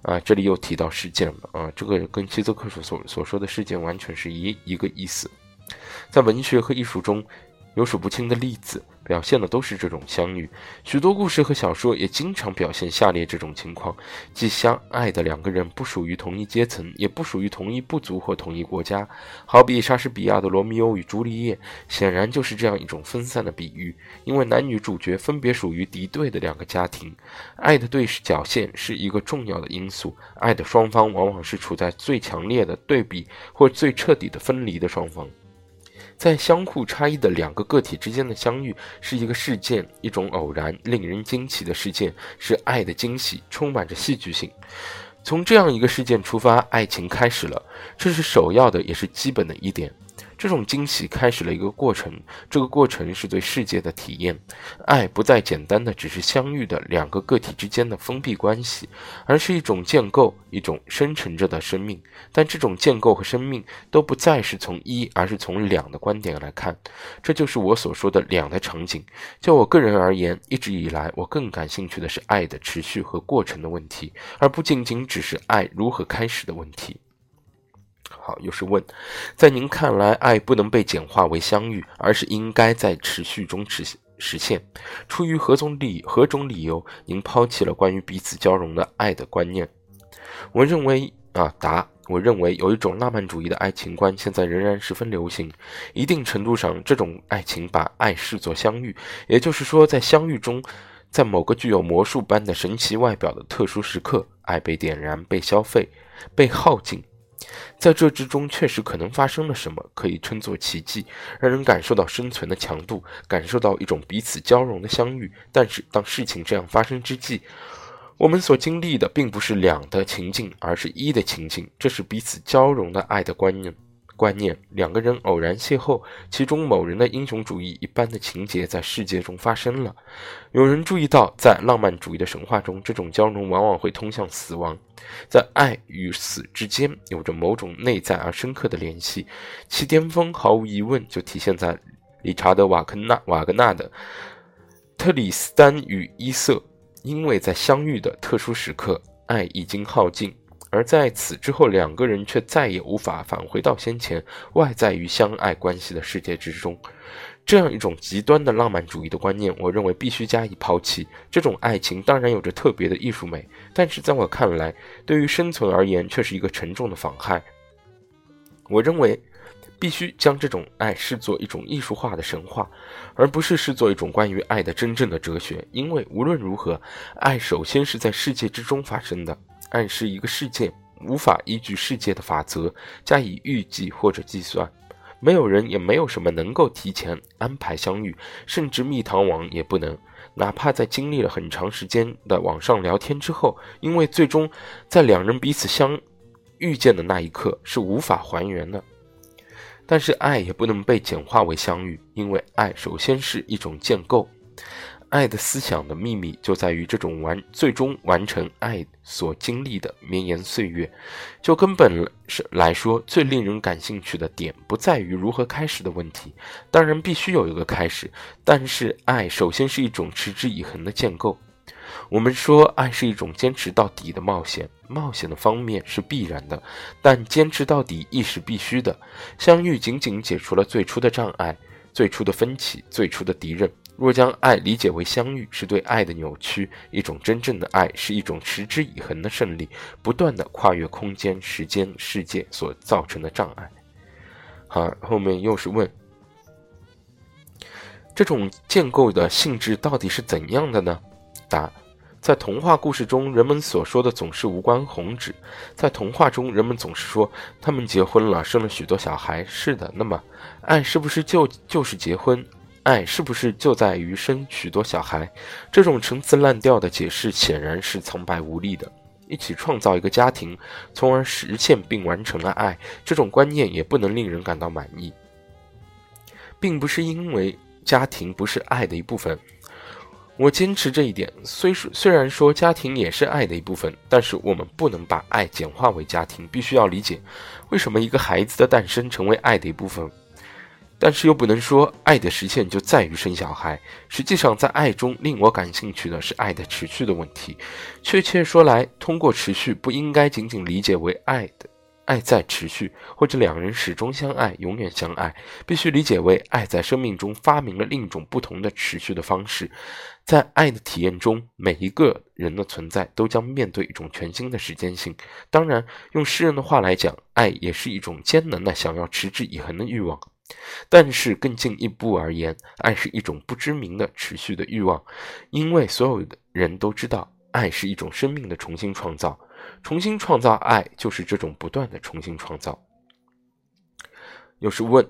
啊，这里又提到事件了啊，这个跟希泽克所所所说的事件完全是一一个意思，在文学和艺术中。有数不清的例子表现的都是这种相遇，许多故事和小说也经常表现下列这种情况：即相爱的两个人不属于同一阶层，也不属于同一部族或同一国家。好比莎士比亚的《罗密欧与朱丽叶》，显然就是这样一种分散的比喻，因为男女主角分别属于敌对的两个家庭，爱的对角线是一个重要的因素，爱的双方往往是处在最强烈的对比或最彻底的分离的双方。在相互差异的两个个体之间的相遇是一个事件，一种偶然、令人惊奇的事件，是爱的惊喜，充满着戏剧性。从这样一个事件出发，爱情开始了，这是首要的，也是基本的一点。这种惊喜开始了一个过程，这个过程是对世界的体验。爱不再简单的只是相遇的两个个体之间的封闭关系，而是一种建构，一种生成着的生命。但这种建构和生命都不再是从一，而是从两的观点来看。这就是我所说的两的场景。就我个人而言，一直以来我更感兴趣的是爱的持续和过程的问题，而不仅仅只是爱如何开始的问题。好，又是问，在您看来，爱不能被简化为相遇，而是应该在持续中实实现。出于何种理何种理由，您抛弃了关于彼此交融的爱的观念？我认为啊，答，我认为有一种浪漫主义的爱情观现在仍然十分流行。一定程度上，这种爱情把爱视作相遇，也就是说，在相遇中，在某个具有魔术般的神奇外表的特殊时刻，爱被点燃、被消费、被耗尽。在这之中，确实可能发生了什么，可以称作奇迹，让人感受到生存的强度，感受到一种彼此交融的相遇。但是，当事情这样发生之际，我们所经历的并不是两的情境，而是一的情境。这是彼此交融的爱的观念。观念，两个人偶然邂逅，其中某人的英雄主义一般的情节在世界中发生了。有人注意到，在浪漫主义的神话中，这种交融往往会通向死亡，在爱与死之间有着某种内在而深刻的联系。其巅峰毫无疑问就体现在理查德·瓦肯纳瓦格纳的《特里斯丹与伊瑟》，因为在相遇的特殊时刻，爱已经耗尽。而在此之后，两个人却再也无法返回到先前外在于相爱关系的世界之中。这样一种极端的浪漫主义的观念，我认为必须加以抛弃。这种爱情当然有着特别的艺术美，但是在我看来，对于生存而言却是一个沉重的妨害。我认为，必须将这种爱视作一种艺术化的神话，而不是视作一种关于爱的真正的哲学。因为无论如何，爱首先是在世界之中发生的。暗示一个事件无法依据世界的法则加以预计或者计算，没有人也没有什么能够提前安排相遇，甚至蜜糖网也不能。哪怕在经历了很长时间的网上聊天之后，因为最终在两人彼此相遇见的那一刻是无法还原的。但是爱也不能被简化为相遇，因为爱首先是一种建构。爱的思想的秘密就在于这种完最终完成爱所经历的绵延岁月。就根本是来说，最令人感兴趣的点不在于如何开始的问题，当然必须有一个开始，但是爱首先是一种持之以恒的建构。我们说爱是一种坚持到底的冒险，冒险的方面是必然的，但坚持到底亦是必须的。相遇仅仅解除了最初的障碍、最初的分歧、最初的敌人。若将爱理解为相遇，是对爱的扭曲；一种真正的爱是一种持之以恒的胜利，不断的跨越空间、时间、世界所造成的障碍。好，后面又是问：这种建构的性质到底是怎样的呢？答：在童话故事中，人们所说的总是无关宏旨。在童话中，人们总是说他们结婚了，生了许多小孩。是的，那么爱是不是就就是结婚？爱是不是就在于生许多小孩？这种陈词滥调的解释显然是苍白无力的。一起创造一个家庭，从而实现并完成了爱，这种观念也不能令人感到满意。并不是因为家庭不是爱的一部分，我坚持这一点。虽说虽然说家庭也是爱的一部分，但是我们不能把爱简化为家庭。必须要理解，为什么一个孩子的诞生成为爱的一部分。但是又不能说爱的实现就在于生小孩。实际上，在爱中令我感兴趣的是爱的持续的问题。确切说来，通过持续不应该仅仅理解为爱的爱在持续，或者两人始终相爱、永远相爱。必须理解为爱在生命中发明了另一种不同的持续的方式。在爱的体验中，每一个人的存在都将面对一种全新的时间性。当然，用诗人的话来讲，爱也是一种艰难的想要持之以恒的欲望。但是更进一步而言，爱是一种不知名的持续的欲望，因为所有的人都知道，爱是一种生命的重新创造，重新创造爱就是这种不断的重新创造。有时问，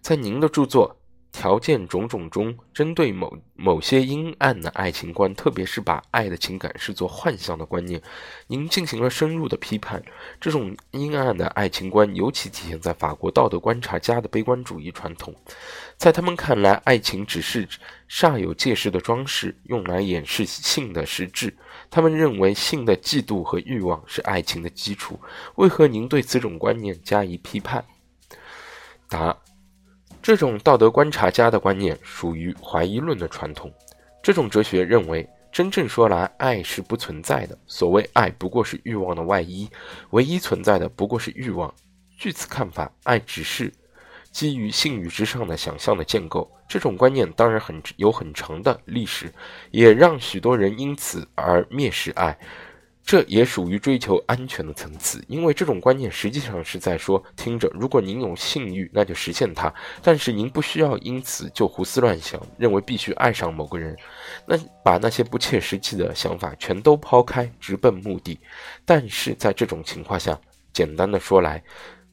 在您的著作《条件种种中，针对某某些阴暗的爱情观，特别是把爱的情感视作幻象的观念，您进行了深入的批判。这种阴暗的爱情观，尤其体现在法国道德观察家的悲观主义传统。在他们看来，爱情只是煞有介事的装饰，用来掩饰性的实质。他们认为，性的嫉妒和欲望是爱情的基础。为何您对此种观念加以批判？答。这种道德观察家的观念属于怀疑论的传统。这种哲学认为，真正说来，爱是不存在的。所谓爱，不过是欲望的外衣，唯一存在的不过是欲望。据此看法，爱只是基于性欲之上的想象的建构。这种观念当然很有很长的历史，也让许多人因此而蔑视爱。这也属于追求安全的层次，因为这种观念实际上是在说：听着，如果您有性欲，那就实现它，但是您不需要因此就胡思乱想，认为必须爱上某个人。那把那些不切实际的想法全都抛开，直奔目的。但是在这种情况下，简单的说来，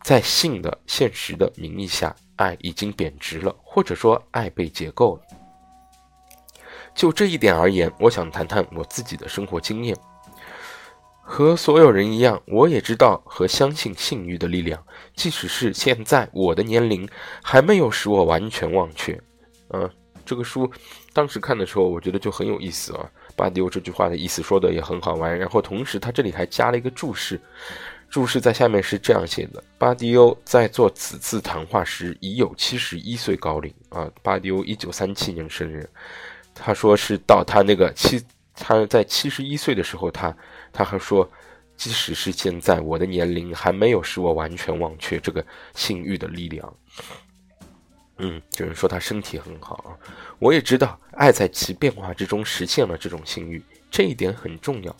在性的现实的名义下，爱已经贬值了，或者说爱被解构了。就这一点而言，我想谈谈我自己的生活经验。和所有人一样，我也知道和相信性欲的力量。即使是现在，我的年龄还没有使我完全忘却。嗯，这个书当时看的时候，我觉得就很有意思啊。巴迪欧这句话的意思说的也很好玩。然后同时，他这里还加了一个注释，注释在下面是这样写的：巴迪欧在做此次谈话时已有七十一岁高龄啊。巴迪欧一九三七年生日，他说是到他那个七，他在七十一岁的时候，他。他还说，即使是现在，我的年龄还没有使我完全忘却这个性欲的力量。嗯，就是说他身体很好啊。我也知道，爱在其变化之中实现了这种性欲，这一点很重要。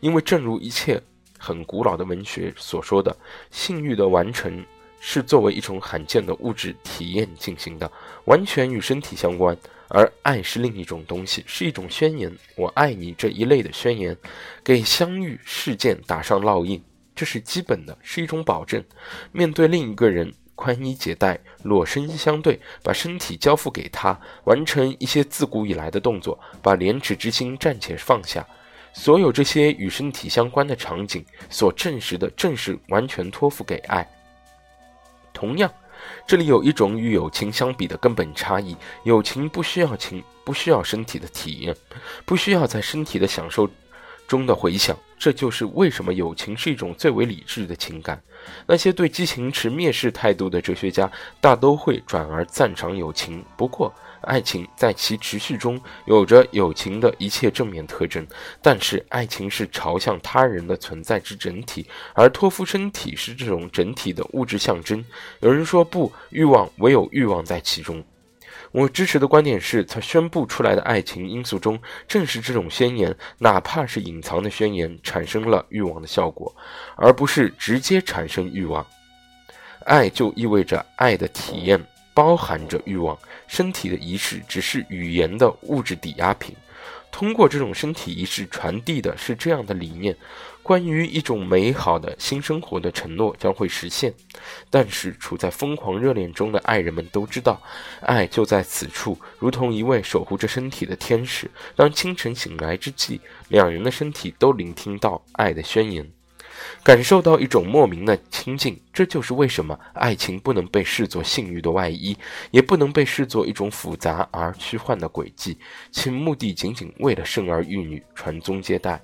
因为正如一切很古老的文学所说的，性欲的完成是作为一种罕见的物质体验进行的，完全与身体相关。而爱是另一种东西，是一种宣言，“我爱你”这一类的宣言，给相遇事件打上烙印，这是基本的，是一种保证。面对另一个人，宽衣解带，裸身相对，把身体交付给他，完成一些自古以来的动作，把廉耻之心暂且放下，所有这些与身体相关的场景，所证实的正是完全托付给爱。同样。这里有一种与友情相比的根本差异：友情不需要情，不需要身体的体验，不需要在身体的享受中的回响。这就是为什么友情是一种最为理智的情感。那些对激情持蔑视态度的哲学家，大都会转而赞赏友情。不过，爱情在其持续中有着友情的一切正面特征，但是爱情是朝向他人的存在之整体，而托付身体是这种整体的物质象征。有人说不，欲望唯有欲望在其中。我支持的观点是，他宣布出来的爱情因素中，正是这种宣言，哪怕是隐藏的宣言，产生了欲望的效果，而不是直接产生欲望。爱就意味着爱的体验。包含着欲望，身体的仪式只是语言的物质抵押品。通过这种身体仪式传递的是这样的理念：关于一种美好的新生活的承诺将会实现。但是，处在疯狂热恋中的爱人们都知道，爱就在此处，如同一位守护着身体的天使。当清晨醒来之际，两人的身体都聆听到爱的宣言。感受到一种莫名的亲近，这就是为什么爱情不能被视作性欲的外衣，也不能被视作一种复杂而虚幻的轨迹，其目的仅仅为了生儿育女、传宗接代。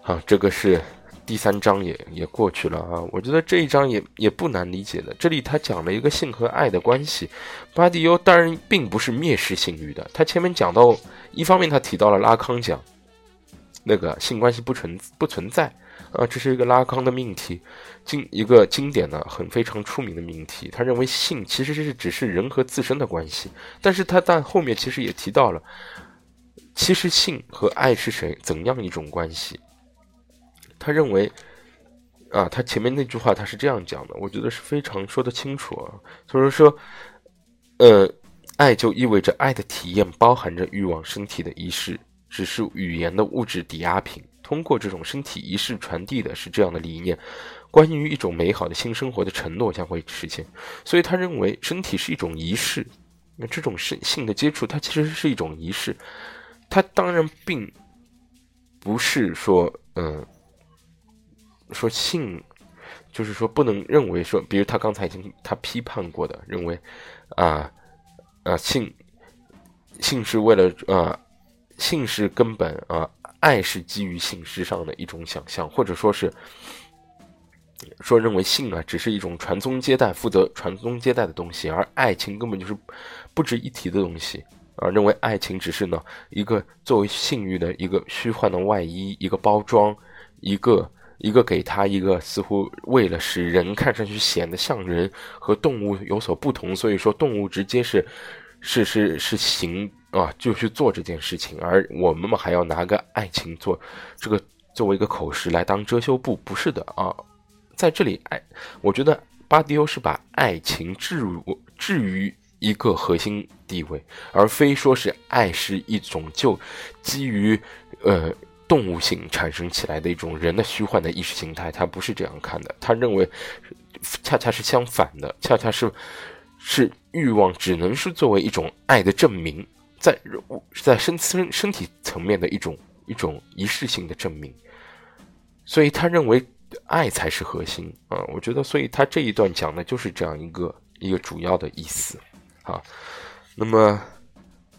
好，这个是第三章也也过去了啊，我觉得这一章也也不难理解的。这里他讲了一个性和爱的关系，巴迪欧当然并不是蔑视性欲的，他前面讲到，一方面他提到了拉康讲。那个性关系不存不存在啊，这是一个拉康的命题，经一个经典的很非常出名的命题。他认为性其实是只是人和自身的关系，但是他但后面其实也提到了，其实性和爱是谁怎样一种关系？他认为啊，他前面那句话他是这样讲的，我觉得是非常说得清楚啊。他说说，呃，爱就意味着爱的体验包含着欲望身体的仪式。只是语言的物质抵押品。通过这种身体仪式传递的是这样的理念，关于一种美好的新生活的承诺将会实现。所以他认为身体是一种仪式，那这种性性的接触，它其实是一种仪式。他当然并不是说，嗯，说性。就是说，不能认为说，比如他刚才已经他批判过的，认为，啊，啊，性，性是为了啊，性是根本啊，爱是基于性之上的一种想象，或者说是说认为性啊，只是一种传宗接代、负责传宗接代的东西，而爱情根本就是不值一提的东西啊，认为爱情只是呢一个作为性欲的一个虚幻的外衣，一个包装，一个。一个给他一个似乎为了使人看上去显得像人和动物有所不同，所以说动物直接是是是是行啊，就去做这件事情，而我们嘛还要拿个爱情做这个作为一个口实来当遮羞布，不是的啊，在这里爱，我觉得巴迪欧是把爱情置入置于一个核心地位，而非说是爱是一种就基于呃。动物性产生起来的一种人的虚幻的意识形态，他不是这样看的。他认为，恰恰是相反的，恰恰是是欲望只能是作为一种爱的证明，在在身身身体层面的一种一种仪式性的证明。所以他认为爱才是核心啊！我觉得，所以他这一段讲的就是这样一个一个主要的意思啊。那么。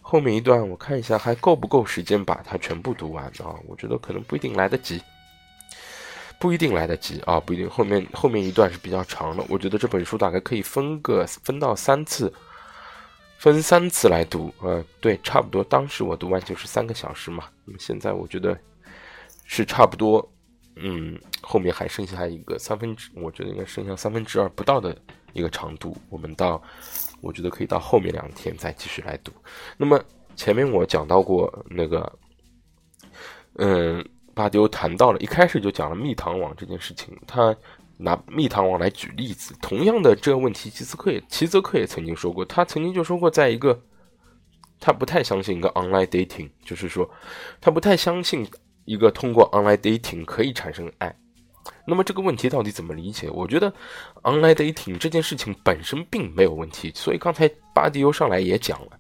后面一段我看一下还够不够时间把它全部读完啊？我觉得可能不一定来得及，不一定来得及啊，不一定。后面后面一段是比较长的，我觉得这本书大概可以分个分到三次，分三次来读。呃，对，差不多。当时我读完就是三个小时嘛。那么现在我觉得是差不多，嗯，后面还剩下一个三分之，我觉得应该剩下三分之二不到的一个长度。我们到。我觉得可以到后面两天再继续来读。那么前面我讲到过那个，嗯，巴迪欧谈到了一开始就讲了蜜糖网这件事情，他拿蜜糖王来举例子。同样的这个问题，齐斯克也齐泽克也曾经说过，他曾经就说过，在一个他不太相信一个 online dating，就是说他不太相信一个通过 online dating 可以产生爱。那么这个问题到底怎么理解？我觉得，online dating 这件事情本身并没有问题。所以刚才巴迪欧上来也讲了，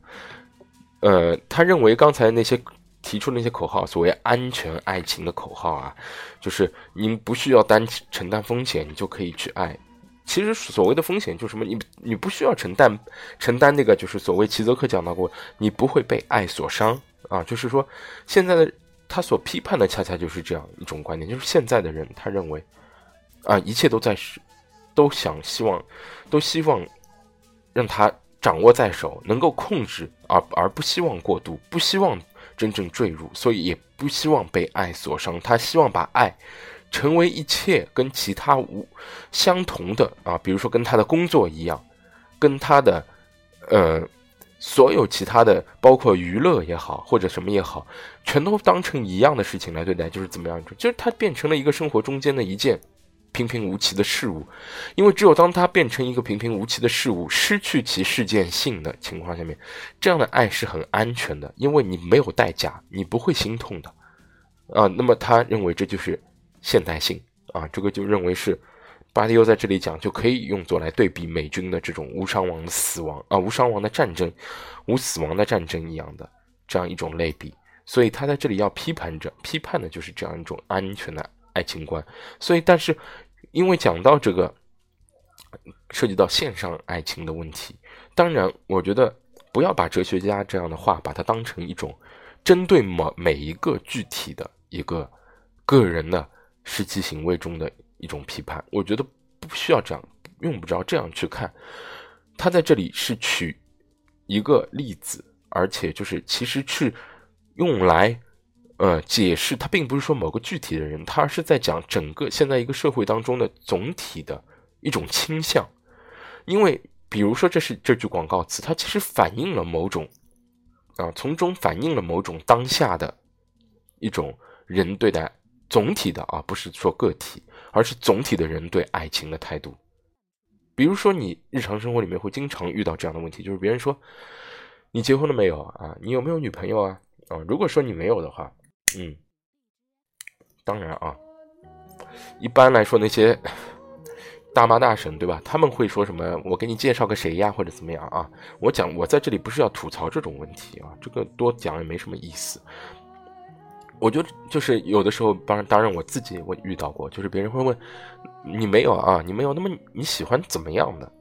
呃，他认为刚才那些提出那些口号，所谓安全爱情的口号啊，就是您不需要担承担风险，你就可以去爱。其实所谓的风险就什么？你你不需要承担承担那个，就是所谓齐泽克讲到过，你不会被爱所伤啊。就是说，现在的。他所批判的恰恰就是这样一种观点，就是现在的人他认为，啊，一切都在是，都想希望，都希望让他掌握在手，能够控制，而而不希望过度，不希望真正坠入，所以也不希望被爱所伤。他希望把爱成为一切跟其他无相同的啊，比如说跟他的工作一样，跟他的，呃。所有其他的，包括娱乐也好，或者什么也好，全都当成一样的事情来对待，就是怎么样？就是他变成了一个生活中间的一件平平无奇的事物。因为只有当它变成一个平平无奇的事物，失去其事件性的情况下面，这样的爱是很安全的，因为你没有代价，你不会心痛的啊。那么他认为这就是现代性啊，这个就认为是。巴迪欧在这里讲，就可以用作来对比美军的这种无伤亡的死亡啊，无伤亡的战争，无死亡的战争一样的这样一种类比。所以他在这里要批判着，批判的就是这样一种安全的爱情观。所以，但是因为讲到这个涉及到线上爱情的问题，当然，我觉得不要把哲学家这样的话把它当成一种针对某每一个具体的一个个人的实际行为中的。一种批判，我觉得不需要这样，用不着这样去看。他在这里是取一个例子，而且就是其实是用来呃解释，它并不是说某个具体的人，他是在讲整个现在一个社会当中的总体的一种倾向。因为比如说这是这句广告词，它其实反映了某种啊，从中反映了某种当下的一种人对待总体的啊，不是说个体。而是总体的人对爱情的态度，比如说你日常生活里面会经常遇到这样的问题，就是别人说你结婚了没有啊？你有没有女朋友啊？啊，如果说你没有的话，嗯，当然啊，一般来说那些大妈大婶，对吧？他们会说什么？我给你介绍个谁呀，或者怎么样啊？我讲，我在这里不是要吐槽这种问题啊，这个多讲也没什么意思。我就就是有的时候，当然当然我自己我遇到过，就是别人会问你没有啊，你没有，那么你喜欢怎么样的？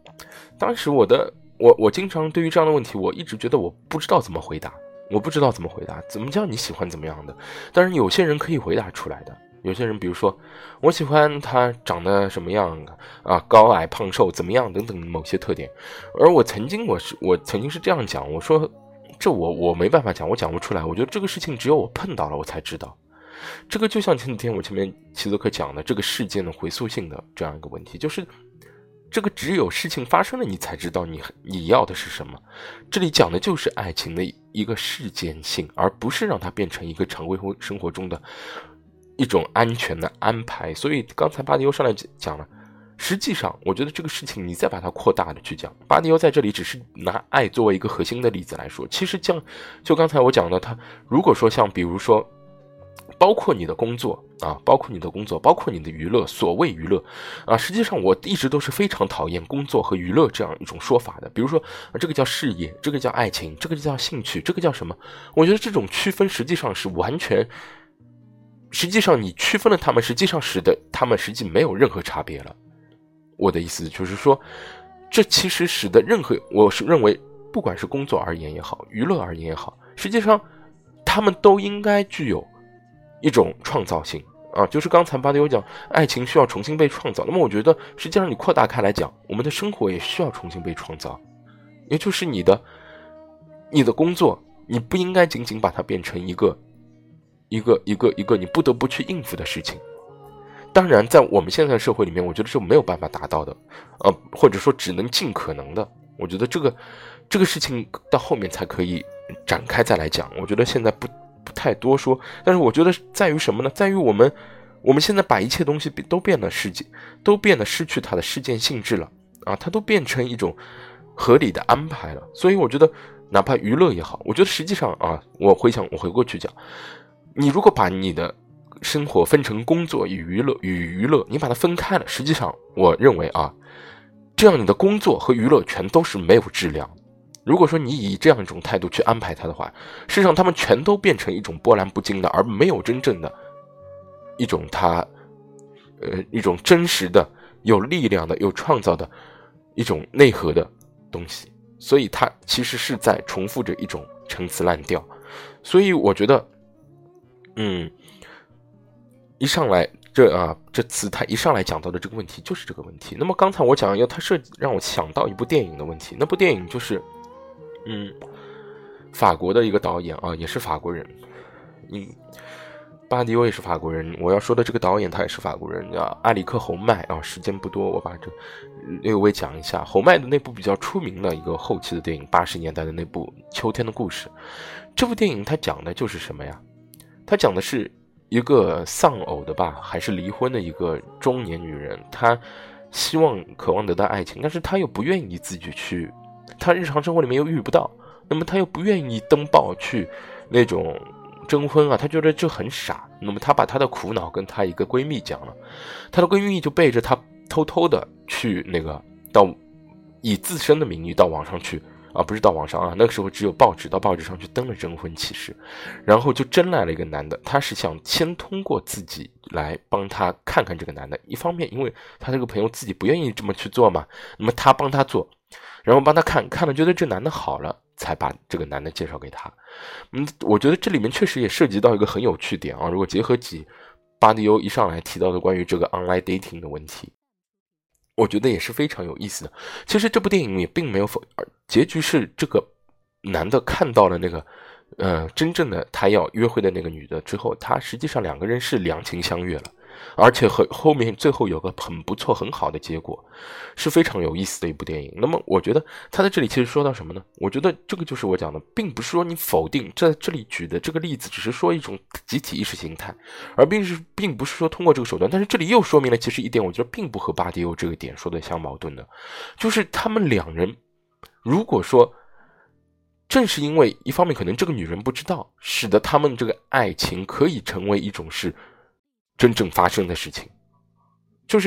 当时我的我我经常对于这样的问题，我一直觉得我不知道怎么回答，我不知道怎么回答，怎么叫你喜欢怎么样的？但是有些人可以回答出来的，有些人比如说我喜欢他长得什么样啊，高矮胖瘦怎么样等等某些特点，而我曾经我是我曾经是这样讲，我说。这我我没办法讲，我讲不出来。我觉得这个事情只有我碰到了，我才知道。这个就像前几天我前面齐泽克讲的这个事件的回溯性的这样一个问题，就是这个只有事情发生了，你才知道你你要的是什么。这里讲的就是爱情的一个事件性，而不是让它变成一个常规生活中的一种安全的安排。所以刚才巴迪欧上来讲了。实际上，我觉得这个事情你再把它扩大的去讲，巴迪欧在这里只是拿爱作为一个核心的例子来说。其实像就刚才我讲的，他如果说像比如说，包括你的工作啊，包括你的工作，包括你的娱乐，所谓娱乐啊，实际上我一直都是非常讨厌工作和娱乐这样一种说法的。比如说，这个叫事业，这个叫爱情，这个叫兴趣，这个叫什么？我觉得这种区分实际上是完全，实际上你区分了他们，实际上使得他们实际没有任何差别了。我的意思就是说，这其实使得任何我是认为，不管是工作而言也好，娱乐而言也好，实际上他们都应该具有一种创造性啊。就是刚才巴德有讲，爱情需要重新被创造。那么我觉得，实际上你扩大开来讲，我们的生活也需要重新被创造，也就是你的你的工作，你不应该仅仅把它变成一个一个一个一个你不得不去应付的事情。当然，在我们现在的社会里面，我觉得是没有办法达到的，呃，或者说只能尽可能的。我觉得这个这个事情到后面才可以展开再来讲。我觉得现在不不太多说，但是我觉得在于什么呢？在于我们我们现在把一切东西都变了世界，都变得失去它的事件性质了啊，它都变成一种合理的安排了。所以我觉得，哪怕娱乐也好，我觉得实际上啊，我回想我回过去讲，你如果把你的。生活分成工作与娱乐与娱乐，你把它分开了。实际上，我认为啊，这样你的工作和娱乐全都是没有质量。如果说你以这样一种态度去安排它的话，事实上他们全都变成一种波澜不惊的，而没有真正的一种它，呃，一种真实的、有力量的、有创造的一种内核的东西。所以它其实是在重复着一种陈词滥调。所以我觉得，嗯。一上来，这啊，这次他一上来讲到的这个问题就是这个问题。那么刚才我讲要他设计让我想到一部电影的问题，那部电影就是，嗯，法国的一个导演啊，也是法国人，嗯，巴迪欧也是法国人。我要说的这个导演他也是法国人，叫埃里克侯麦啊。时间不多，我把这略微讲一下侯麦的那部比较出名的一个后期的电影，八十年代的那部《秋天的故事》。这部电影它讲的就是什么呀？它讲的是。一个丧偶的吧，还是离婚的一个中年女人，她希望、渴望得到爱情，但是她又不愿意自己去，她日常生活里面又遇不到，那么她又不愿意登报去那种征婚啊，她觉得这很傻。那么她把她的苦恼跟她一个闺蜜讲了，她的闺蜜就背着她偷偷的去那个到以自身的名义到网上去。啊，不是到网上啊，那个时候只有报纸，到报纸上去登了征婚启事，然后就真来了一个男的，他是想先通过自己来帮他看看这个男的，一方面因为他这个朋友自己不愿意这么去做嘛，那么他帮他做，然后帮他看看了，觉得这男的好了，才把这个男的介绍给他。嗯，我觉得这里面确实也涉及到一个很有趣点啊，如果结合起巴迪欧一上来提到的关于这个 online dating 的问题。我觉得也是非常有意思的。其实这部电影也并没有否，结局是这个男的看到了那个，呃，真正的他要约会的那个女的之后，他实际上两个人是两情相悦了。而且和后面最后有个很不错很好的结果，是非常有意思的一部电影。那么我觉得他在这里其实说到什么呢？我觉得这个就是我讲的，并不是说你否定在这里举的这个例子，只是说一种集体意识形态，而并是并不是说通过这个手段。但是这里又说明了其实一点，我觉得并不和巴迪欧这个点说的相矛盾的，就是他们两人如果说正是因为一方面可能这个女人不知道，使得他们这个爱情可以成为一种是。真正发生的事情。